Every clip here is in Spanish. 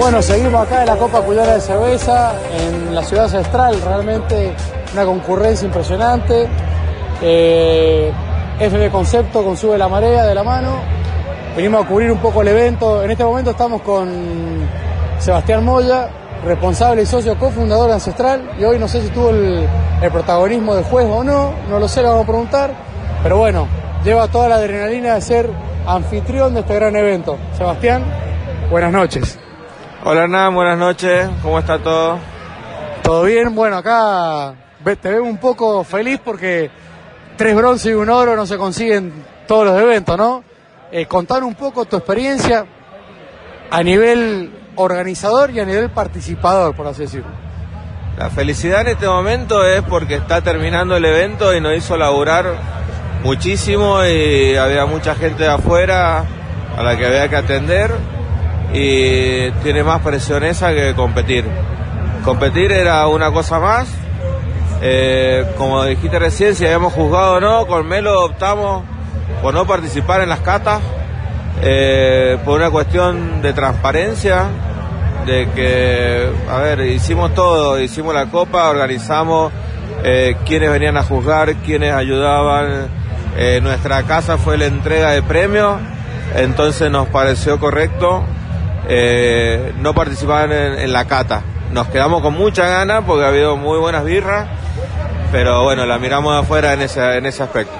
Bueno, seguimos acá en la Copa Cuyana de Cerveza, en la ciudad ancestral, realmente una concurrencia impresionante. Eh, FB Concepto con Sube la Marea de la mano. Venimos a cubrir un poco el evento. En este momento estamos con Sebastián Moya, responsable y socio cofundador de Ancestral. Y hoy no sé si tuvo el, el protagonismo de juez o no, no lo sé, lo vamos a preguntar. Pero bueno, lleva toda la adrenalina de ser anfitrión de este gran evento. Sebastián, buenas noches. Hola Hernán, buenas noches, ¿cómo está todo? ¿Todo bien? Bueno, acá te veo un poco feliz porque tres bronce y un oro no se consiguen todos los eventos, ¿no? Eh, contar un poco tu experiencia a nivel organizador y a nivel participador, por así decirlo. La felicidad en este momento es porque está terminando el evento y nos hizo laburar muchísimo y había mucha gente de afuera a la que había que atender y tiene más presión esa que competir. Competir era una cosa más. Eh, como dijiste recién, si habíamos juzgado o no, con Melo optamos por no participar en las catas eh, por una cuestión de transparencia, de que, a ver, hicimos todo, hicimos la copa, organizamos eh, quienes venían a juzgar, quienes ayudaban. Eh, nuestra casa fue la entrega de premios, entonces nos pareció correcto eh, no participar en, la cata. Nos quedamos con mucha ganas porque ha habido muy buenas birras, pero bueno, la miramos de afuera en ese, en ese aspecto.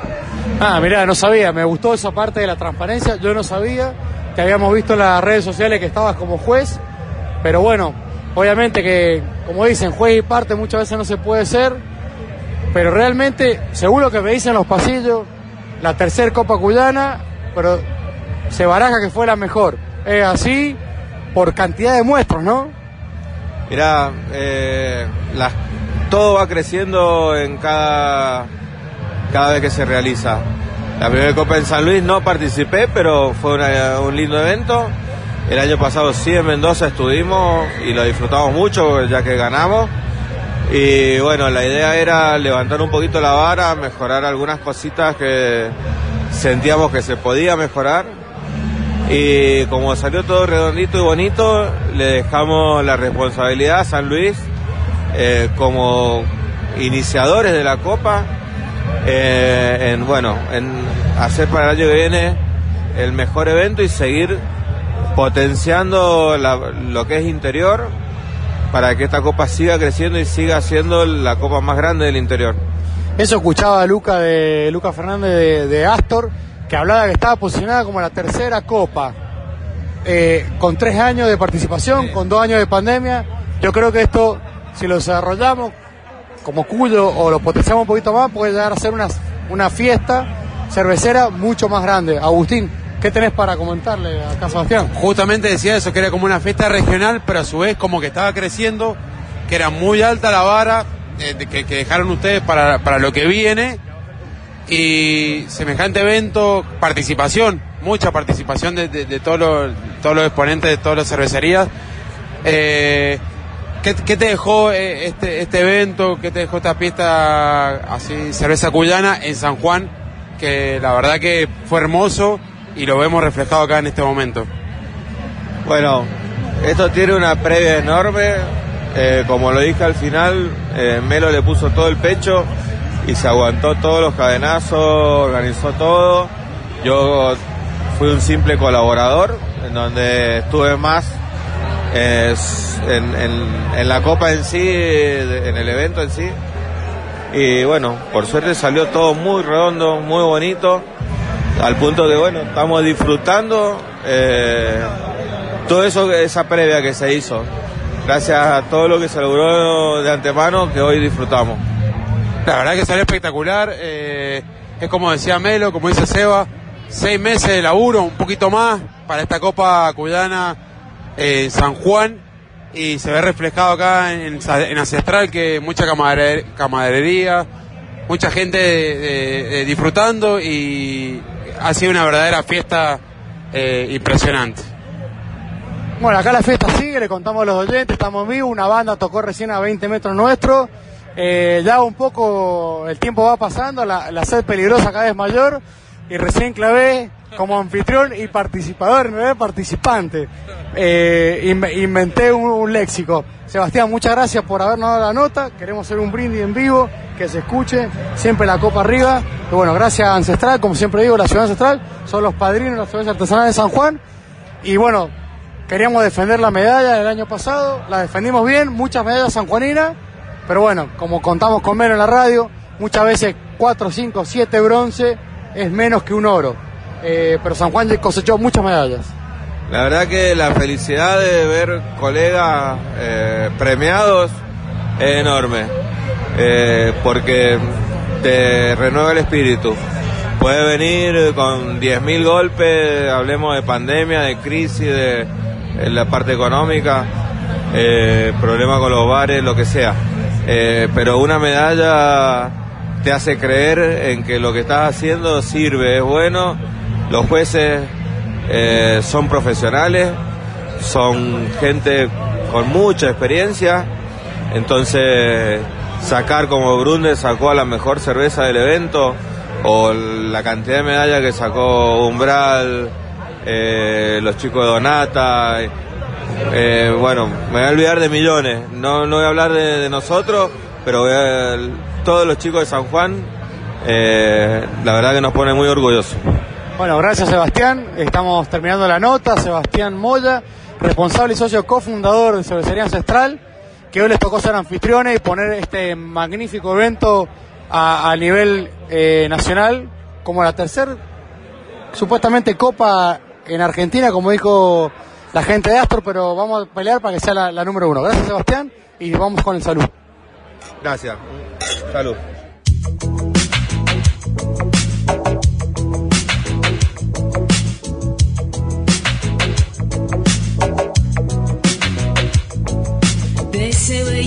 Ah, mirá, no sabía, me gustó esa parte de la transparencia, yo no sabía, te habíamos visto en las redes sociales que estabas como juez, pero bueno, obviamente que, como dicen, juez y parte muchas veces no se puede ser, pero realmente, seguro que me dicen los pasillos, la tercer Copa Cuyana, pero se baraja que fue la mejor. Es así por cantidad de muestros, ¿no? Mirá, eh, todo va creciendo en cada, cada vez que se realiza. La primera Copa en San Luis no participé, pero fue una- un lindo evento. El año pasado sí en Mendoza estuvimos y lo disfrutamos mucho ya que ganamos. Y bueno, la idea era levantar un poquito la vara, mejorar algunas cositas que sentíamos que se podía mejorar. Y como salió todo redondito y bonito, le dejamos la responsabilidad a San Luis eh, como iniciadores de la Copa, eh, en bueno, en hacer para el año que viene el mejor evento y seguir potenciando lo que es interior para que esta copa siga creciendo y siga siendo la copa más grande del interior. Eso escuchaba Luca de Luca Fernández de, de Astor, que hablaba que estaba posicionada como la tercera copa, eh, con tres años de participación, con dos años de pandemia. Yo creo que esto, si lo desarrollamos como Cuyo o lo potenciamos un poquito más, puede llegar a ser una, una fiesta cervecera mucho más grande. Agustín, ¿qué tenés para comentarle acá a Sebastián? Justamente decía eso, que era como una fiesta regional, pero a su vez como que estaba creciendo, que era muy alta la vara eh, que, que dejaron ustedes para, para lo que viene. Y semejante evento, participación, mucha participación de, todos los, todos los exponentes de todas las cervecerías. Eh, ¿qué, te dejó eh, este, este evento? ¿Qué te dejó esta fiesta así, cerveza cuyana en San Juan? Que la verdad que fue hermoso y lo vemos reflejado acá en este momento. Bueno, esto tiene una previa enorme. eh, como lo dije al final, Melo le puso todo el pecho y se aguantó todos los cadenazos, organizó todo. Yo fui un simple colaborador, en donde estuve más en, en- la copa en sí, de- en el evento en sí. Y bueno, por suerte salió todo muy redondo, muy bonito, al punto que bueno, estamos disfrutando eh, todo eso, esa previa que se hizo. Gracias a todo lo que se logró de antemano que hoy disfrutamos. La verdad que salió espectacular. eh, es como decía Melo, como dice Seba, seis meses de laburo, un poquito más para esta Copa Cuyana eh, en San Juan. Y se ve reflejado acá en, en Ancestral que mucha camarader- camaradería, mucha gente disfrutando y ha sido una verdadera fiesta eh, impresionante. Bueno, acá la fiesta sigue, le contamos a los oyentes, estamos en vivo, una banda tocó recién a 20 metros nuestro, eh, ya un poco el tiempo va pasando, la, la sed peligrosa cada vez mayor, y recién clavé como anfitrión y participador, en realidad participante. Eh, inve- inventé un, léxico. Sebastián, muchas gracias por habernos dado la nota. Queremos hacer un brindis en vivo, que se escuche, siempre la copa arriba. Y bueno, gracias a Ancestral, como siempre digo, la ciudad ancestral, son los padrinos de la cerveza artesanal de San Juan. Y bueno, queríamos defender la medalla del año pasado, la defendimos bien, muchas medallas sanjuaninas, pero bueno, como contamos con menos en la radio, muchas veces 4, 5, 7 bronce es menos que un oro. Eh, pero San Juan cosechó muchas medallas. La verdad que la felicidad de ver colegas eh, premiados es enorme, eh, porque te renueva el espíritu. Puedes venir con 10.000 golpes, hablemos de pandemia, de crisis, de, de la parte económica, eh, problema con los bares, lo que sea. Eh, pero una medalla te hace creer en que lo que estás haciendo sirve, es bueno. Los jueces eh, son profesionales, son gente con mucha experiencia, entonces sacar como Brunde sacó a la mejor cerveza del evento, o la cantidad de medallas que sacó Umbral, eh, los chicos de Donata, eh, bueno, me voy a olvidar de millones, no, no voy a hablar de, nosotros, pero voy a- todos los chicos de San Juan, eh, la verdad que nos pone muy orgullosos. Bueno, gracias Sebastián. Estamos terminando la nota. Sebastián Moya, responsable y socio cofundador de Cervecería Ancestral, que hoy les tocó ser anfitriones y poner este magnífico evento a, a nivel eh, nacional como la tercera, supuestamente, copa en Argentina, como dijo la gente de Astor, pero vamos a pelear para que sea la, la número uno. Gracias Sebastián y vamos con el salud. Gracias. Salud. They say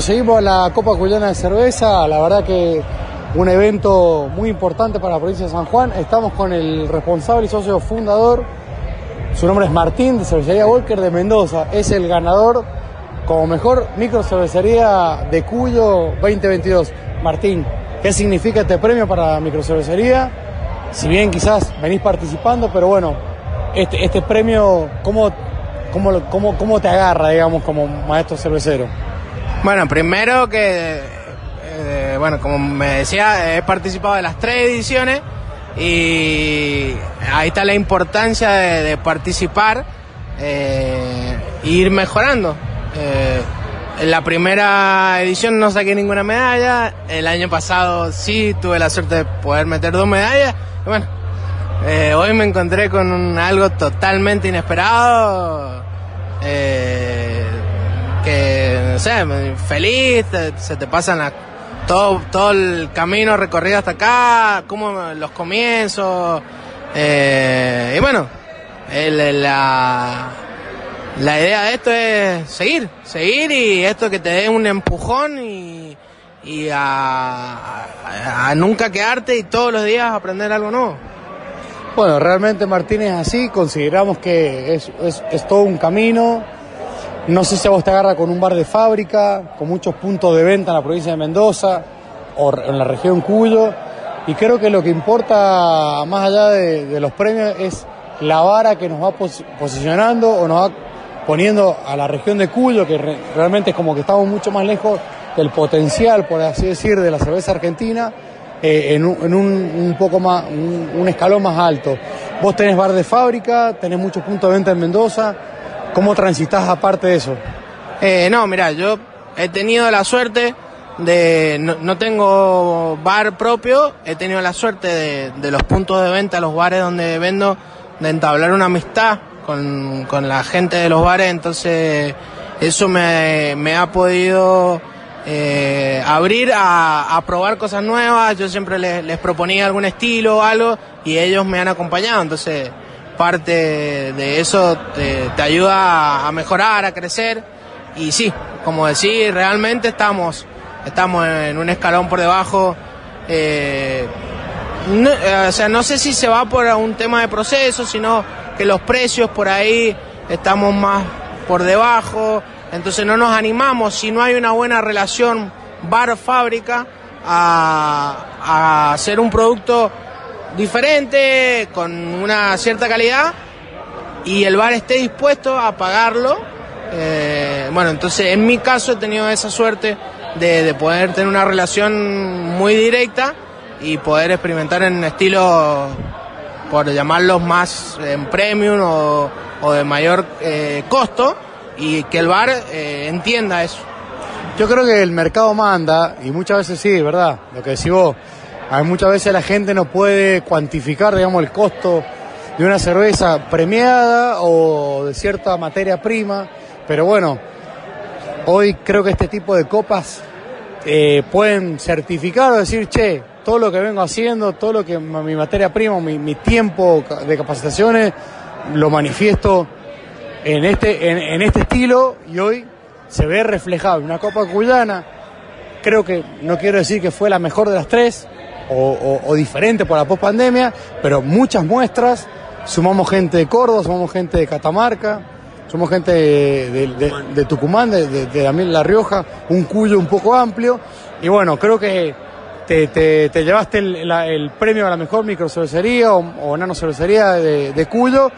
Seguimos en la Copa Cuyana de Cerveza, la verdad que un evento muy importante para la provincia de San Juan. Estamos con el responsable y socio fundador, su nombre es Martín, de Cervecería Volker de Mendoza. Es el ganador como mejor micro cervecería de Cuyo 2022. Martín, ¿qué significa este premio para la microcervecería? Si bien quizás venís participando, pero bueno, este, este premio, ¿cómo, cómo, lo- cómo, ¿cómo te agarra, digamos, como maestro cervecero? Bueno, primero que, eh, bueno, como me decía, he participado de las tres ediciones y ahí está la importancia de, participar eh, e ir mejorando. Eh, en la primera edición no saqué ninguna medalla, el año pasado sí tuve la suerte de poder meter dos medallas. Y bueno, eh, hoy me encontré con algo totalmente inesperado. que, sé, feliz, te- se te pasan la- todo, todo el camino recorrido hasta acá, como los comienzos. eh, y bueno, el- la, la idea de esto es seguir, seguir y esto que te dé un empujón y, y a, nunca quedarte y todos los días aprender algo nuevo. Bueno, realmente Martín es así, consideramos que es- es todo un camino. No sé si a vos te agarra con un bar de fábrica, con muchos puntos de venta en la provincia de Mendoza o en la región Cuyo. Y creo que lo que importa más allá de, los premios es la vara que nos va pos- posicionando o nos va poniendo a la región de Cuyo, que re- realmente es como que estamos mucho más lejos del potencial, por así decir, de la cerveza argentina, eh, en, un, en un- un poco más, un, un escalón más alto. Vos tenés bar de fábrica, tenés muchos puntos de venta en Mendoza. ¿Cómo transitas aparte de eso? Eh, no, mira, yo he tenido la suerte de. No, no tengo bar propio, he tenido la suerte de, de los puntos de venta, los bares donde vendo, de entablar una amistad con, con la gente de los bares, entonces eso me, me ha podido eh, abrir a, a probar cosas nuevas. Yo siempre les, les proponía algún estilo o algo y ellos me han acompañado, entonces parte de eso te, ayuda a- a mejorar, a crecer. Y sí, como decís, realmente estamos, estamos en un escalón por debajo. eh, no, eh, o sea, no sé si se va por un tema de proceso, sino que los precios por ahí estamos más por debajo. Entonces no nos animamos si no hay una buena relación bar-fábrica a, a hacer un producto diferente, con una cierta calidad, y el bar esté dispuesto a pagarlo. Eh, bueno, entonces en mi caso he tenido esa suerte de, de poder tener una relación muy directa y poder experimentar en estilos, por llamarlos más en premium o, o de mayor eh, costo, y que el bar eh, entienda eso. Yo creo que el mercado manda, y muchas veces sí, ¿verdad? Lo que decís vos. Muchas veces la gente no puede cuantificar, digamos, el costo de una cerveza premiada o de cierta materia prima, pero bueno, hoy creo que este tipo de copas eh, pueden certificar o decir, che, todo lo que vengo haciendo, todo lo que mi materia prima, mi, tiempo de capacitaciones, lo manifiesto en este, en, en este estilo y hoy se ve reflejado una Copa Cuyana. Creo que, no quiero decir que fue la mejor de las tres o, o- o diferente por la post-pandemia, pero muchas muestras. Sumamos gente de Córdoba, sumamos gente de Catamarca, somos gente de, de- de- Tucumán, de, La Rioja, un cuyo un poco amplio. Y bueno, creo que te, te- te llevaste el, el premio a la mejor microcervecería o, o nano cervecería de, de Cuyo.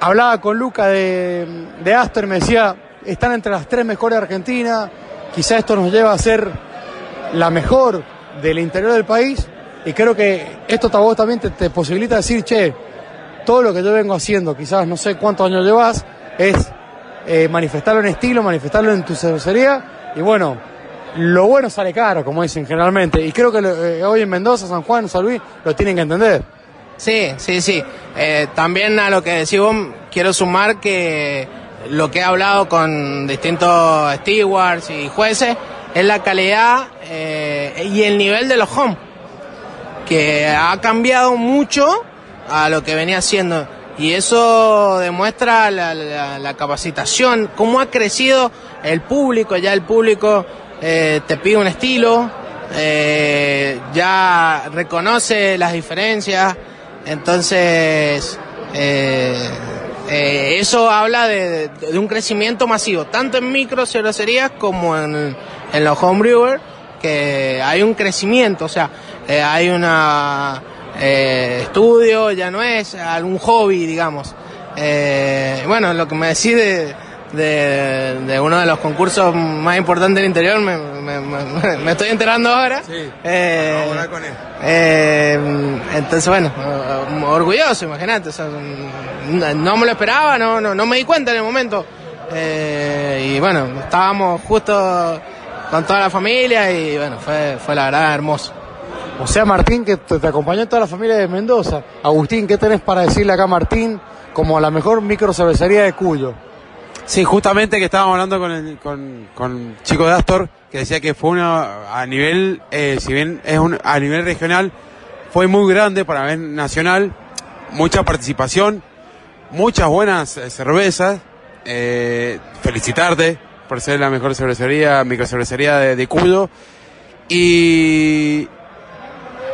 Hablaba con Luca de, de Astor y me decía, están entre las tres mejores de Argentina, quizá esto nos lleva a ser la mejor del interior del país y creo que esto a vos también te, posibilita decir, che, todo lo que yo vengo haciendo, quizás no sé cuántos años llevas, es eh, manifestarlo en estilo, manifestarlo en tu cervecería y bueno, lo bueno sale caro, como dicen generalmente, y creo que eh, hoy en Mendoza, San Juan, San Luis, lo tienen que entender. Sí, sí, sí. Eh, también a lo que decís vos, quiero sumar que lo que he hablado con distintos stewards y jueces es la calidad eh, y el nivel de los home, que ha cambiado mucho a lo que venía haciendo. Y eso demuestra la, capacitación, cómo ha crecido el público, ya el público eh, te pide un estilo, eh, ya reconoce las diferencias, entonces eso habla de, de- de un crecimiento masivo, tanto en micro cervecerías como en, en los homebrewers, que hay un crecimiento, o sea, eh, hay una eh, estudio, ya no es algún hobby, digamos. Eh, bueno, lo que me decís de, de, de uno de los concursos más importantes del interior, me, me- me- me estoy enterando ahora. Eh, eh, entonces, bueno, orgulloso, imagínate. o sea, no no me lo esperaba, no, no, no me di cuenta en el momento. Eh, y bueno, estábamos justo con toda la familia y bueno, fue, fue la verdad hermoso. O sea, Martín, que te, te acompañó toda la familia de Mendoza. Agustín, ¿qué tenés para decirle acá a Martín como la mejor micro cervecería de Cuyo? Sí, justamente que estábamos hablando con el con, con Chico de Astor, que decía que fue una, a nivel, eh, si bien es un, a nivel regional, fue muy grande para nivel nacional, mucha participación, muchas buenas eh, cervezas, eh, felicitarte por ser la mejor cervecería, microcervecería de, de Cuyo, y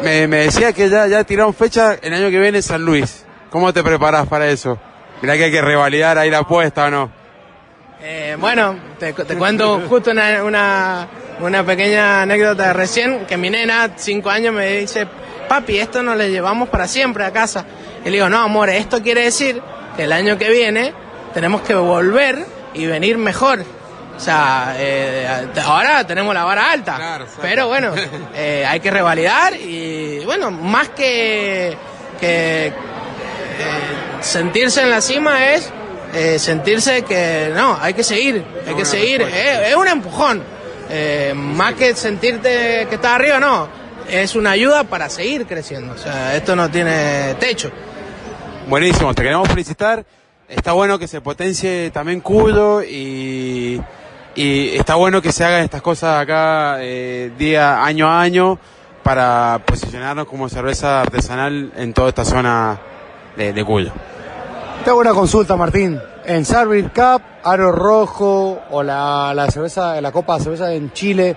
me, decía que ya, ya tiraron fecha el año que viene en San Luis. ¿Cómo te preparas para eso? Mirá que hay que revalidar ahí la apuesta o no. Eh, bueno, te, cuento justo una, una, una pequeña anécdota de recién, que mi nena, cinco años, me dice, papi, esto no le llevamos para siempre a casa. Y le digo, no, amor, esto quiere decir que el año que viene tenemos que volver y venir mejor. O sea, eh, ahora tenemos la vara alta, Claro, pero bueno, eh, hay que revalidar y bueno, más que, que eh, sentirse en la cima es sentirse que no, hay que seguir, hay que seguir, es, un empujón, más que sentirte que estás arriba, no, es una ayuda para seguir creciendo, o sea, esto no tiene techo. Buenísimo, te queremos felicitar. Está bueno que se potencie también Cuyo y, y está bueno que se hagan estas cosas acá eh, día, año a año para posicionarnos como cerveza artesanal en toda esta zona de, de Cuyo. Te hago una consulta, Martín. En Servir Cup, Aro Rojo o la, la cerveza, la Copa de Cerveza en Chile,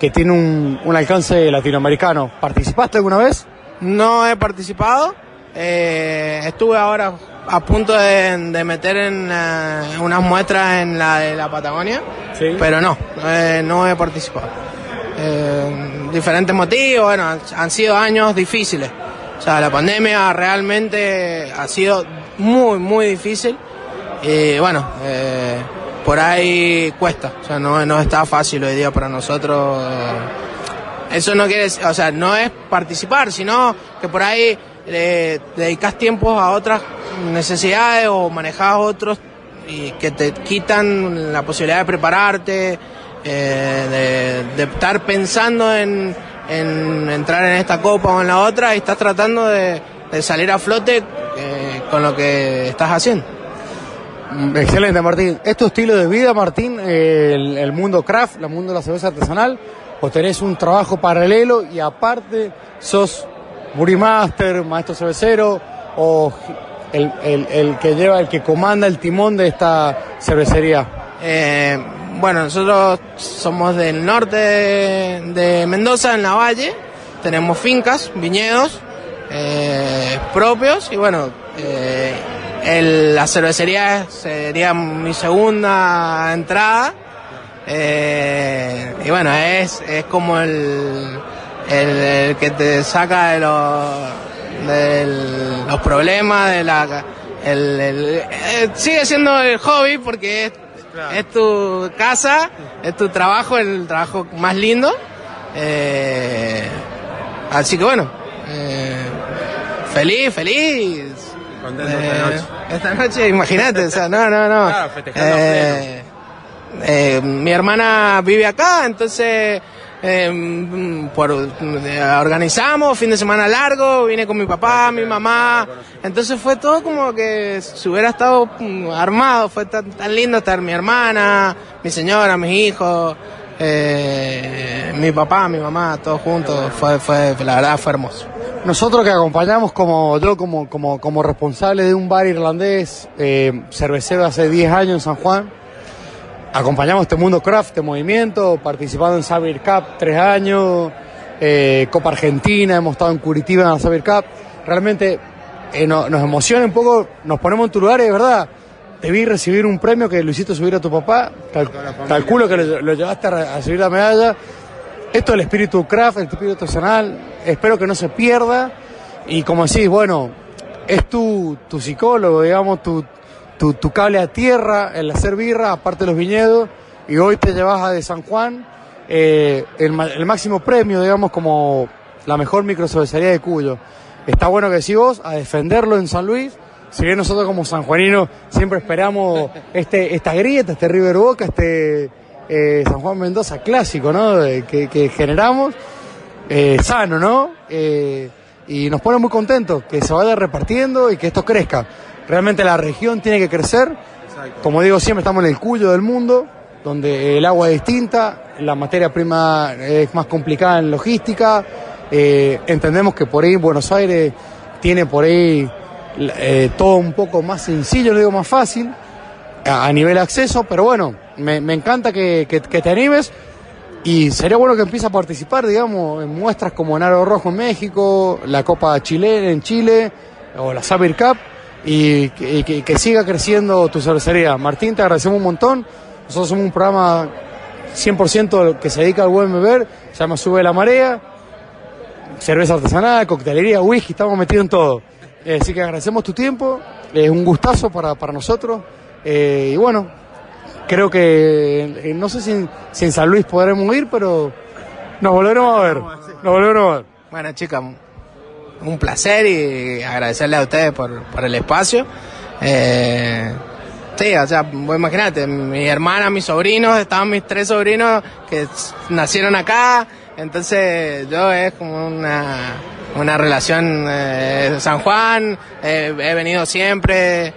que tiene un, un alcance latinoamericano, ¿participaste alguna vez? No he participado. eh, estuve ahora a punto de, de meter en eh, unas muestras en la de la Patagonia, Sí. pero no, eh, no he participado. Eh, diferentes motivos, bueno, han, sido años difíciles. O sea, la pandemia realmente ha sido muy, muy difícil. Y bueno, eh, por ahí cuesta. O sea, no, no está fácil hoy día para nosotros. eh, eso no quiere decir, o sea, no es participar, sino que por ahí eh, dedicas tiempo a otras necesidades o manejas otros y que te quitan la posibilidad de prepararte, eh, de, estar pensando en, en entrar en esta copa o en la otra y estás tratando de, salir a flote eh, con lo que estás haciendo. Mm, Excelente, Martín. ¿Es tu estilo de vida, Martín, el, mundo craft, el mundo de la cerveza artesanal? ¿O tenés un trabajo paralelo y aparte sos Master, maestro cervecero o el, el- el que lleva, el que comanda el timón de esta cervecería? Eh, bueno, nosotros somos del norte de, Mendoza, en la Valle. Tenemos fincas, viñedos eh, propios y bueno, eh, la cervecería sería mi segunda entrada. Y bueno, es, es como el, el, el que te saca de los, de los problemas, de la... el- el- eh, sigue siendo el hobby porque es, es tu casa, es tu trabajo, el trabajo más lindo. Eh, así que bueno, eh, feliz, feliz. Contento Eh, esta noche. esta noche, imagínate, o sea, no, no, no. Claro, mi hermana vive acá, entonces eh, por, eh, organizamos fin de semana largo, vine con mi papá, mi mamá, entonces fue todo como que si hubiera estado mm, armado, fue tan, tan lindo estar mi hermana, mi señora, mis hijos, eh, mi papá, mi mamá, todos juntos, fue, fue, la verdad fue hermoso. Nosotros que acompañamos como yo como, como, como responsable de un bar irlandés, eh, cervecero hace 10 años en San Juan, acompañamos este mundo craft, este movimiento, participando en Sabir Cup tres años, eh, Copa Argentina, hemos estado en Curitiba en la Sabir Cup. Realmente eh, no- nos emociona un poco, nos ponemos en tu lugar y de verdad, te vi recibir un premio que lo hiciste subir a tu papá, cal- calculo que lo, lo llevaste a, a recibir la medalla. Esto es el espíritu craft, el espíritu artesanal, espero que no se pierda. Y como decís, bueno, es tu, tu psicólogo, digamos, tu, tu, tu cable a tierra, el hacer birra, aparte de los viñedos, y hoy te llevas a de San Juan eh, el, el máximo premio, digamos, como la mejor microcervecería de Cuyo. Está bueno que sí vos, a defenderlo en San Luis, si bien nosotros como sanjuaninos siempre esperamos este, esta grieta, este River Boca, este eh, San Juan Mendoza clásico, ¿no? Que, que generamos, eh, sano, ¿no? Eh, y nos pone muy contentos que se vaya repartiendo y que esto crezca. Realmente la región tiene que crecer. Como digo, siempre estamos en el cuyo del mundo, donde el agua es distinta, la materia prima es más complicada en logística. eh, entendemos que por ahí Buenos Aires tiene por ahí eh, todo un poco más sencillo, no digo más fácil, a, a nivel acceso, pero bueno, me, me encanta que, que- que te animes y sería bueno que empiece a participar, digamos, en muestras como Naro Rojo en México, la Copa Chile en Chile o la Sabir Cup y, que- y que, que siga creciendo tu cervecería. Martín, te agradecemos un montón. Nosotros somos un programa 100% que se dedica al buen beber, se llama Sube la Marea, cerveza artesanal, coctelería, whisky, estamos metidos en todo. Eh, así que agradecemos tu tiempo, es un gustazo para, para nosotros. Eh, y bueno, creo que eh, no sé si, en- si en San Luis podremos ir, pero nos volveremos a ver. Nos volveremos a ver. Bueno, chicas, un placer y agradecerle a ustedes por, por el espacio. Eh, sí, o sea, vos imagínate, mi hermana, mis sobrinos, estaban mis tres sobrinos que nacieron acá, entonces yo es como una, una relación eh, San Juan, he venido siempre,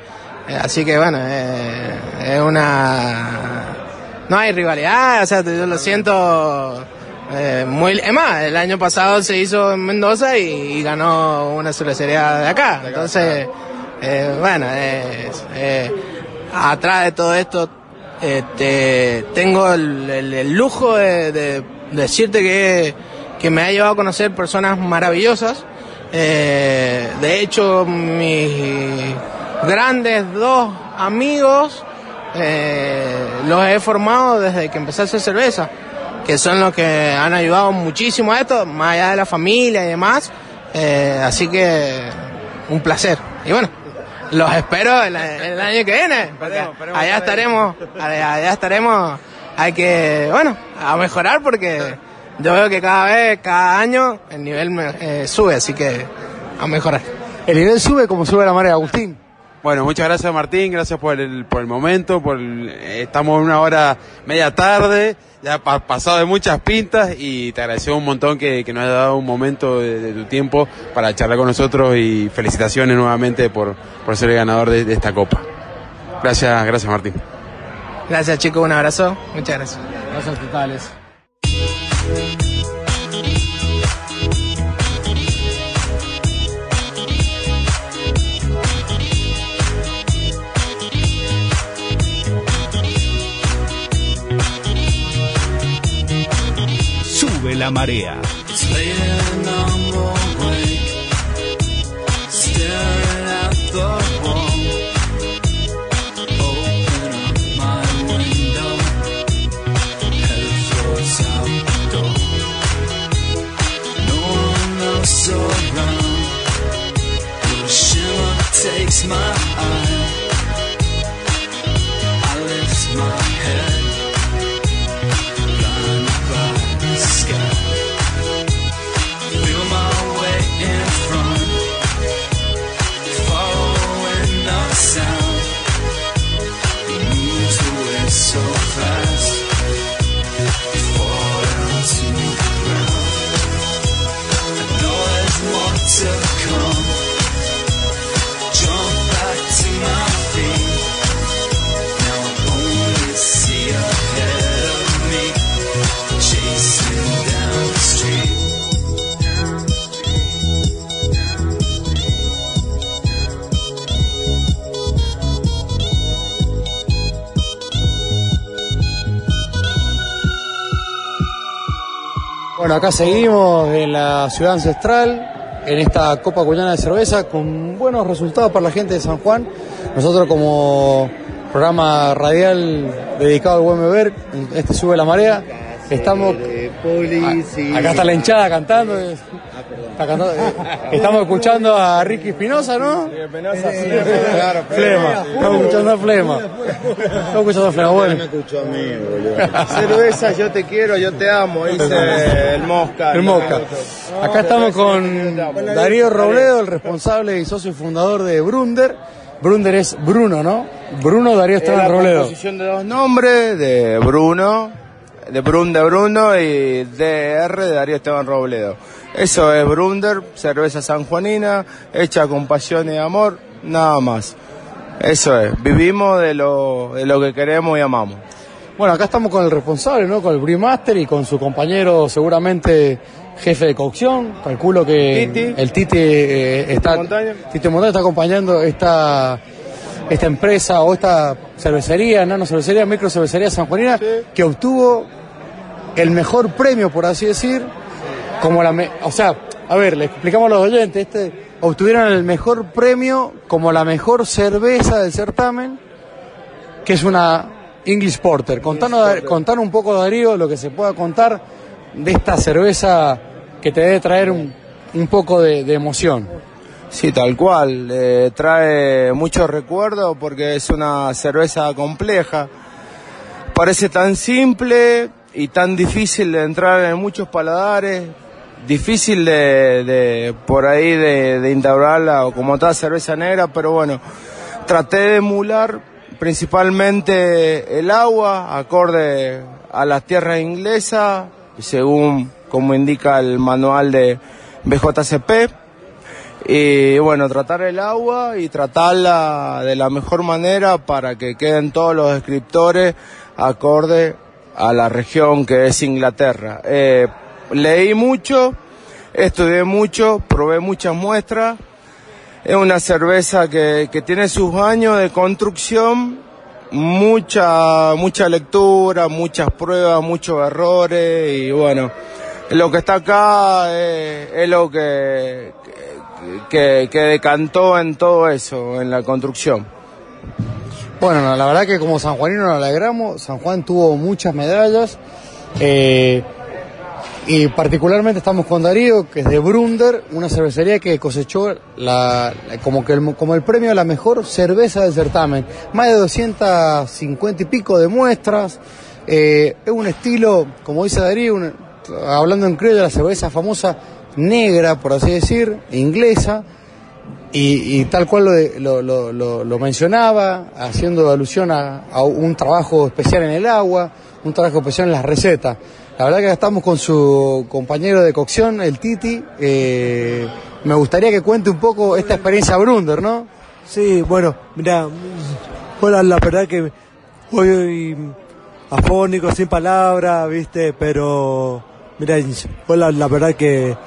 eh, así que bueno, eh, es una... No hay rivalidad, o sea, yo lo siento eh, muy... Es más, el año pasado se hizo en Mendoza y, y ganó una cervecería de acá. Entonces, eh, bueno, eh, atrás de todo esto este, tengo el, el- el lujo de, de decirte que, que me ha llevado a conocer personas maravillosas. Eh, de hecho, mis grandes dos amigos eh, los he formado desde que empecé a hacer cerveza, que son los que han ayudado muchísimo a esto, más allá de la familia y demás. Eh, así que un placer. Y bueno, los espero el, el año que viene. allá estaremos, allá, allá estaremos. Hay que, bueno, a mejorar porque yo veo que cada vez, cada año, el nivel me- eh, sube, así que a mejorar. El nivel sube como sube la marea, Agustín. Bueno, muchas gracias Martín, gracias por el, por el momento, por el- eh, estamos en una hora media tarde, ya ha pasado de muchas pintas y te agradecemos un montón que, que nos hayas dado un momento de, de tu tiempo para charlar con nosotros y felicitaciones nuevamente por, por ser el ganador de, de esta copa. Gracias, gracias Martín. Gracias chicos, un abrazo, muchas gracias. Gracias totales. La marea. Bueno, acá seguimos en la ciudad ancestral, en esta Copa Cuyana de Cerveza, con buenos resultados para la gente de San Juan. Nosotros como programa radial dedicado al buen beber, este sube la marea, Estamos. Sí. Acá está la hinchada cantando. eh. Está cantando, eh. Estamos escuchando a Ricky Espinosa, ¿no? Claro, Flema. Estamos escuchando a Flema. Estamos escuchando a Flema. Bueno, me escuchó a mí, boludo. Cerveza, yo te quiero, yo te amo, dice el Mosca. el Mosca. Acá estamos con Darío Robledo, el responsable y socio fundador de Brunder. Brunder es Bruno, ¿no? Bruno Darío Es Esteban la Robledo. composición de dos nombres, de Bruno, de Brun de Bruno y DR de Darío Esteban Robledo. Eso es Brunder, cerveza sanjuanina, hecha con pasión y amor, nada más. Eso es, vivimos de lo, de lo que queremos y amamos. Bueno, acá estamos con el responsable, ¿no? Con el Brewmaster y con su compañero, seguramente jefe de cocción. Calculo que Titi. el Titi eh, está, Montaña. Titi Montaña está acompañando esta, esta empresa o esta cervecería, nano cervecería, micro cervecería sanjuanina, que obtuvo el mejor premio, por así decir, como la, me- o sea, a ver, le explicamos a los oyentes, este, obtuvieron el mejor premio como la mejor cerveza del certamen, que es una English Porter. Contanos, contanos un poco, Darío, lo que se pueda contar de esta cerveza que te debe traer un, un poco de, de emoción. Sí, tal cual. eh, trae muchos recuerdos porque es una cerveza compleja. Parece tan simple y tan difícil de entrar en muchos paladares. Difícil de, de por ahí de, de instaurarla o como toda cerveza negra, pero bueno, traté de emular principalmente el agua acorde a las tierras inglesas, según como indica el manual de BJCP. Y bueno, tratar el agua y tratarla de la mejor manera para que queden todos los descriptores acorde a la región que es Inglaterra. Eh, leí mucho, estudié mucho, probé muchas muestras. Es una cerveza que, que tiene sus años de construcción, mucha, mucha lectura, muchas pruebas, muchos errores y bueno, lo que está acá es, es lo que, que, que decantó en todo eso, en la construcción. Bueno, no, la verdad que como sanjuanino nos alegramos. San Juan tuvo muchas medallas. eh, y particularmente estamos con Darío, que es de Brunder, una cervecería que cosechó la, como, que el, como el premio a la mejor cerveza del certamen. Más de 250 y pico de muestras. eh, es un estilo, como dice Darío, hablando en criollo, la cerveza famosa negra, por así decir, inglesa. Y, y tal cual lo, lo, lo- lo- mencionaba, haciendo alusión a, un trabajo especial en el agua, un trabajo especial en las recetas. La verdad que estamos con su compañero de cocción, el Titi. eh, me gustaría que cuente un poco esta experiencia Brunder, ¿no? Sí, bueno, mira, bueno, la verdad que hoy afónico, sin palabras, viste, pero mira, bueno, la verdad que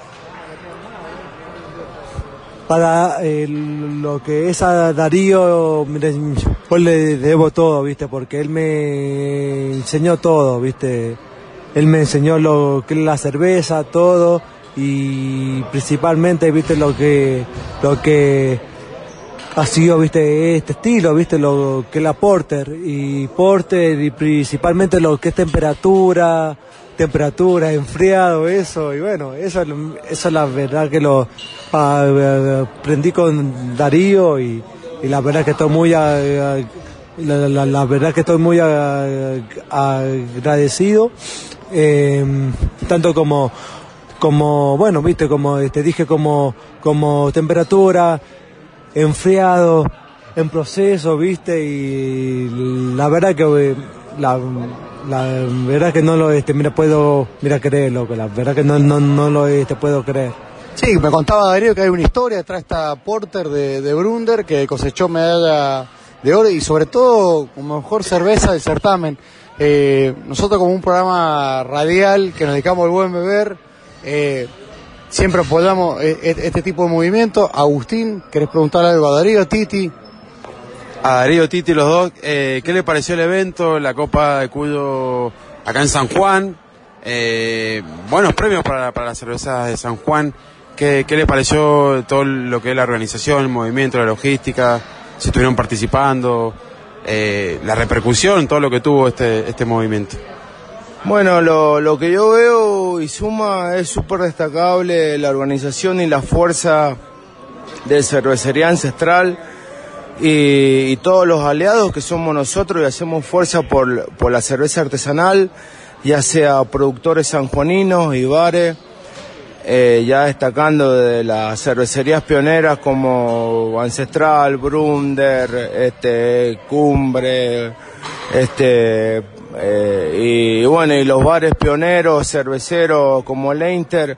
eh, lo que es a Darío, yo le debo todo, viste, porque él me enseñó todo, viste, él me enseñó lo que es la cerveza, todo, y principalmente, viste, lo que, lo que ha sido, viste, este estilo, viste, lo que es la porter y porter y principalmente lo que es temperatura, temperatura, enfriado, eso, y bueno, eso, es la verdad que lo eh, aprendí con Darío y, la verdad que estoy muy, ah, ah, la, verdad que estoy muy agradecido, eh, tanto como como bueno viste como te dije como como temperatura enfriado en proceso viste y la verdad que eh, la, la verdad que no lo este mira puedo mira creerlo que la verdad que no no, no lo este puedo creer Sí, me contaba Darío que hay una historia detrás de esta Porter de, de Brunder que cosechó medalla de oro y sobre todo como mejor cerveza del certamen. Eh, nosotros como un programa radial que nos dedicamos al buen beber, eh, siempre apoyamos eh, e- este tipo de movimiento. Agustín, ¿querés preguntar algo a Darío, Titi? A Darío Titi, los dos, eh, ¿qué le pareció el evento, la Copa de Cuyo acá en San Juan? Eh, buenos premios para, para las cervezas de San Juan. ¿Qué, ¿Qué le pareció todo lo que es la organización, el movimiento, la logística? ¿Se estuvieron participando? Eh, la repercusión, todo lo que tuvo este, este movimiento. Bueno, lo, lo que yo veo y suma es súper destacable la organización y la fuerza de Cervecería Ancestral y, y todos los aliados que somos nosotros y hacemos fuerza por, por la cerveza artesanal, ya sea productores sanjuaninos y bares, eh, ya destacando de las cervecerías pioneras como Ancestral, Brunder, este, Cumbre, este, eh, y bueno, y los bares pioneros, cerveceros como Leinter,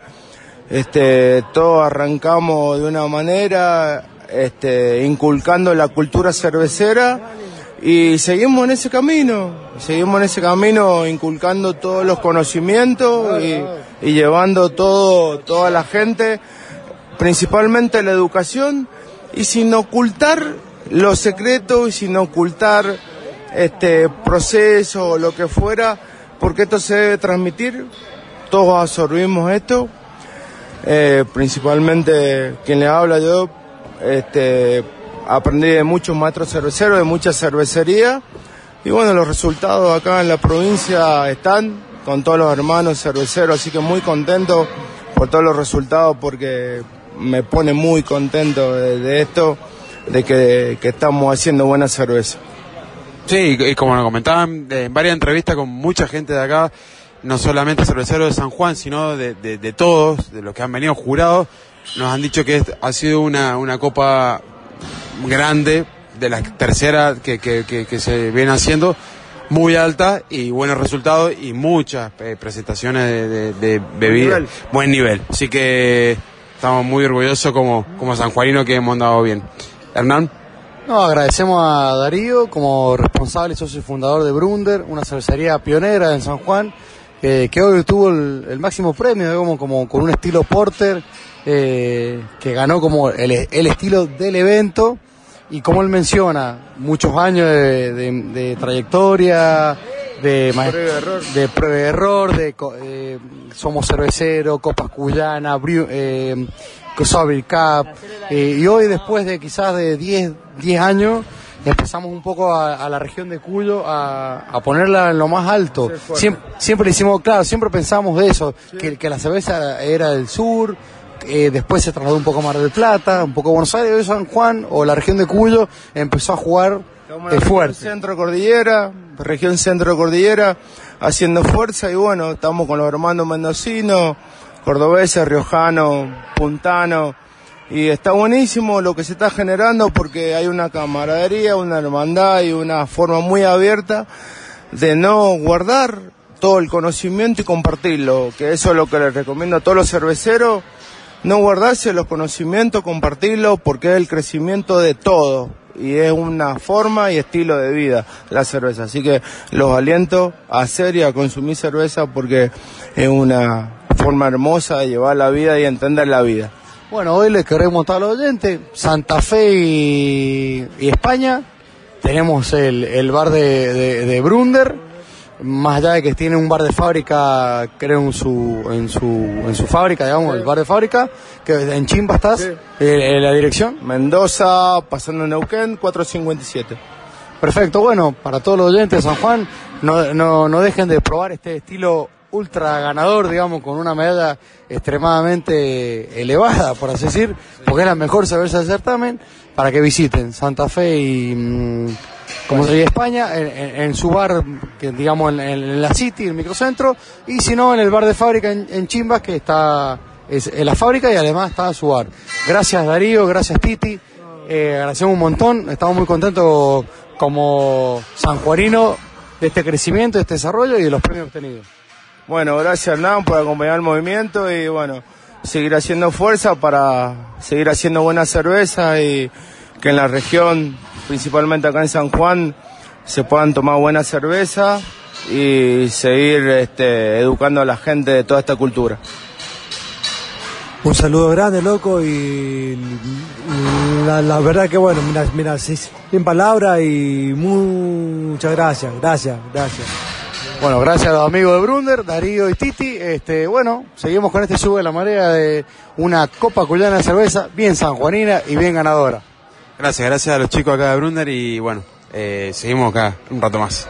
este, todos arrancamos de una manera, este, inculcando la cultura cervecera y seguimos en ese camino, seguimos en ese camino inculcando todos los conocimientos y, llevando todo, toda la gente, principalmente la educación y sin ocultar los secretos y sin ocultar este proceso o lo que fuera, porque esto se debe transmitir, todos absorbimos esto, eh, principalmente quien le habla yo, este, aprendí de muchos maestros cerveceros, de mucha cervecería, y bueno, los resultados acá en la provincia están con todos los hermanos cerveceros, así que muy contento por todos los resultados porque me pone muy contento de, esto, de que, estamos haciendo buena cerveza. Sí, y como nos comentaban en varias entrevistas con mucha gente de acá, no solamente cerveceros de San Juan, sino de todos, de los que han venido jurados, nos han dicho que es- ha sido una, una copa grande, de la tercera que, que, que- que se viene haciendo, muy alta y buenos resultados y muchas eh, presentaciones de, de, de nivel. Buen nivel. Así que estamos muy orgullosos como, como sanjuanino que hemos andado bien. Hernán. No, agradecemos a Darío como responsable y socio fundador de Brunder, una cervecería pionera en San Juan, eh, que hoy tuvo el, el máximo premio, digamos, como con un estilo porter, eh, que ganó como el, el estilo del evento, y como él menciona, muchos años de, de- de trayectoria, de, Prueba de prueba y error, de co- eh, somos cerveceros, copas cuyana, Bru- eh, Cup, eh, y hoy después de quizás de 10, 10 años, empezamos un poco a, a la región de Cuyo a, a ponerla en lo más alto. Siempre, siempre hicimos, claro, siempre pensamos de eso, que, que la cerveza era del sur, eh, después se trasladó un poco a Mar del Plata, un poco a Buenos Aires, hoy San Juan o la región de Cuyo empezó a jugar Estamos eh, fuerte. centro cordillera, región centro cordillera, haciendo fuerza y bueno, estamos con los hermanos mendocinos, cordobeses, riojanos, puntanos, y está buenísimo lo que se está generando porque hay una camaradería, una hermandad y una forma muy abierta de no guardar todo el conocimiento y compartirlo, que eso es lo que les recomiendo a todos los cerveceros, no guardarse los conocimientos, compartirlo, porque es el crecimiento de todo y es una forma y estilo de vida la cerveza. Así que los aliento a hacer y a consumir cerveza porque es una forma hermosa de llevar la vida y entender la vida. Bueno, hoy les queremos a los oyentes, Santa Fe y, y España, tenemos el, el bar de, de- de Brunder, más allá de que tiene un bar de fábrica, creo en su, en su, en su fábrica, digamos, el bar de fábrica, que en Chimba estás, Sí. eh, en la dirección. Mendoza, pasando Neuquén, 457. Perfecto, bueno, para todos los oyentes de San Juan, no, no, no dejen de probar este estilo ultra ganador, digamos, con una medalla extremadamente elevada, por así decir, porque es la mejor cerveza del certamen, para que visiten Santa Fe y, mm, como sería España, en, su bar, que digamos en, la City, el microcentro, y si no, en el bar de fábrica en, Chimbas, que está es, en la fábrica y además está su bar. Gracias Darío, gracias Titi. Eh, agradecemos un montón, estamos muy contentos como sanjuanino de este crecimiento, de este desarrollo y de los premios obtenidos. Bueno, gracias Hernán por acompañar el movimiento y bueno, seguir haciendo fuerza para seguir haciendo buena cerveza y que en la región, principalmente acá en San Juan, se puedan tomar buena cerveza y seguir este, educando a la gente de toda esta cultura. Un saludo grande, loco, y la, la verdad que bueno, mira, mira, sin palabras y muchas gracias, gracias, gracias. Bueno, gracias a los amigos de Brunder, Darío y Titi. Este, bueno, seguimos con este sube de la marea de una copa cuyana de cerveza bien sanjuanina y bien ganadora. Gracias, gracias a los chicos acá de Brunder y bueno, eh, seguimos acá un rato más.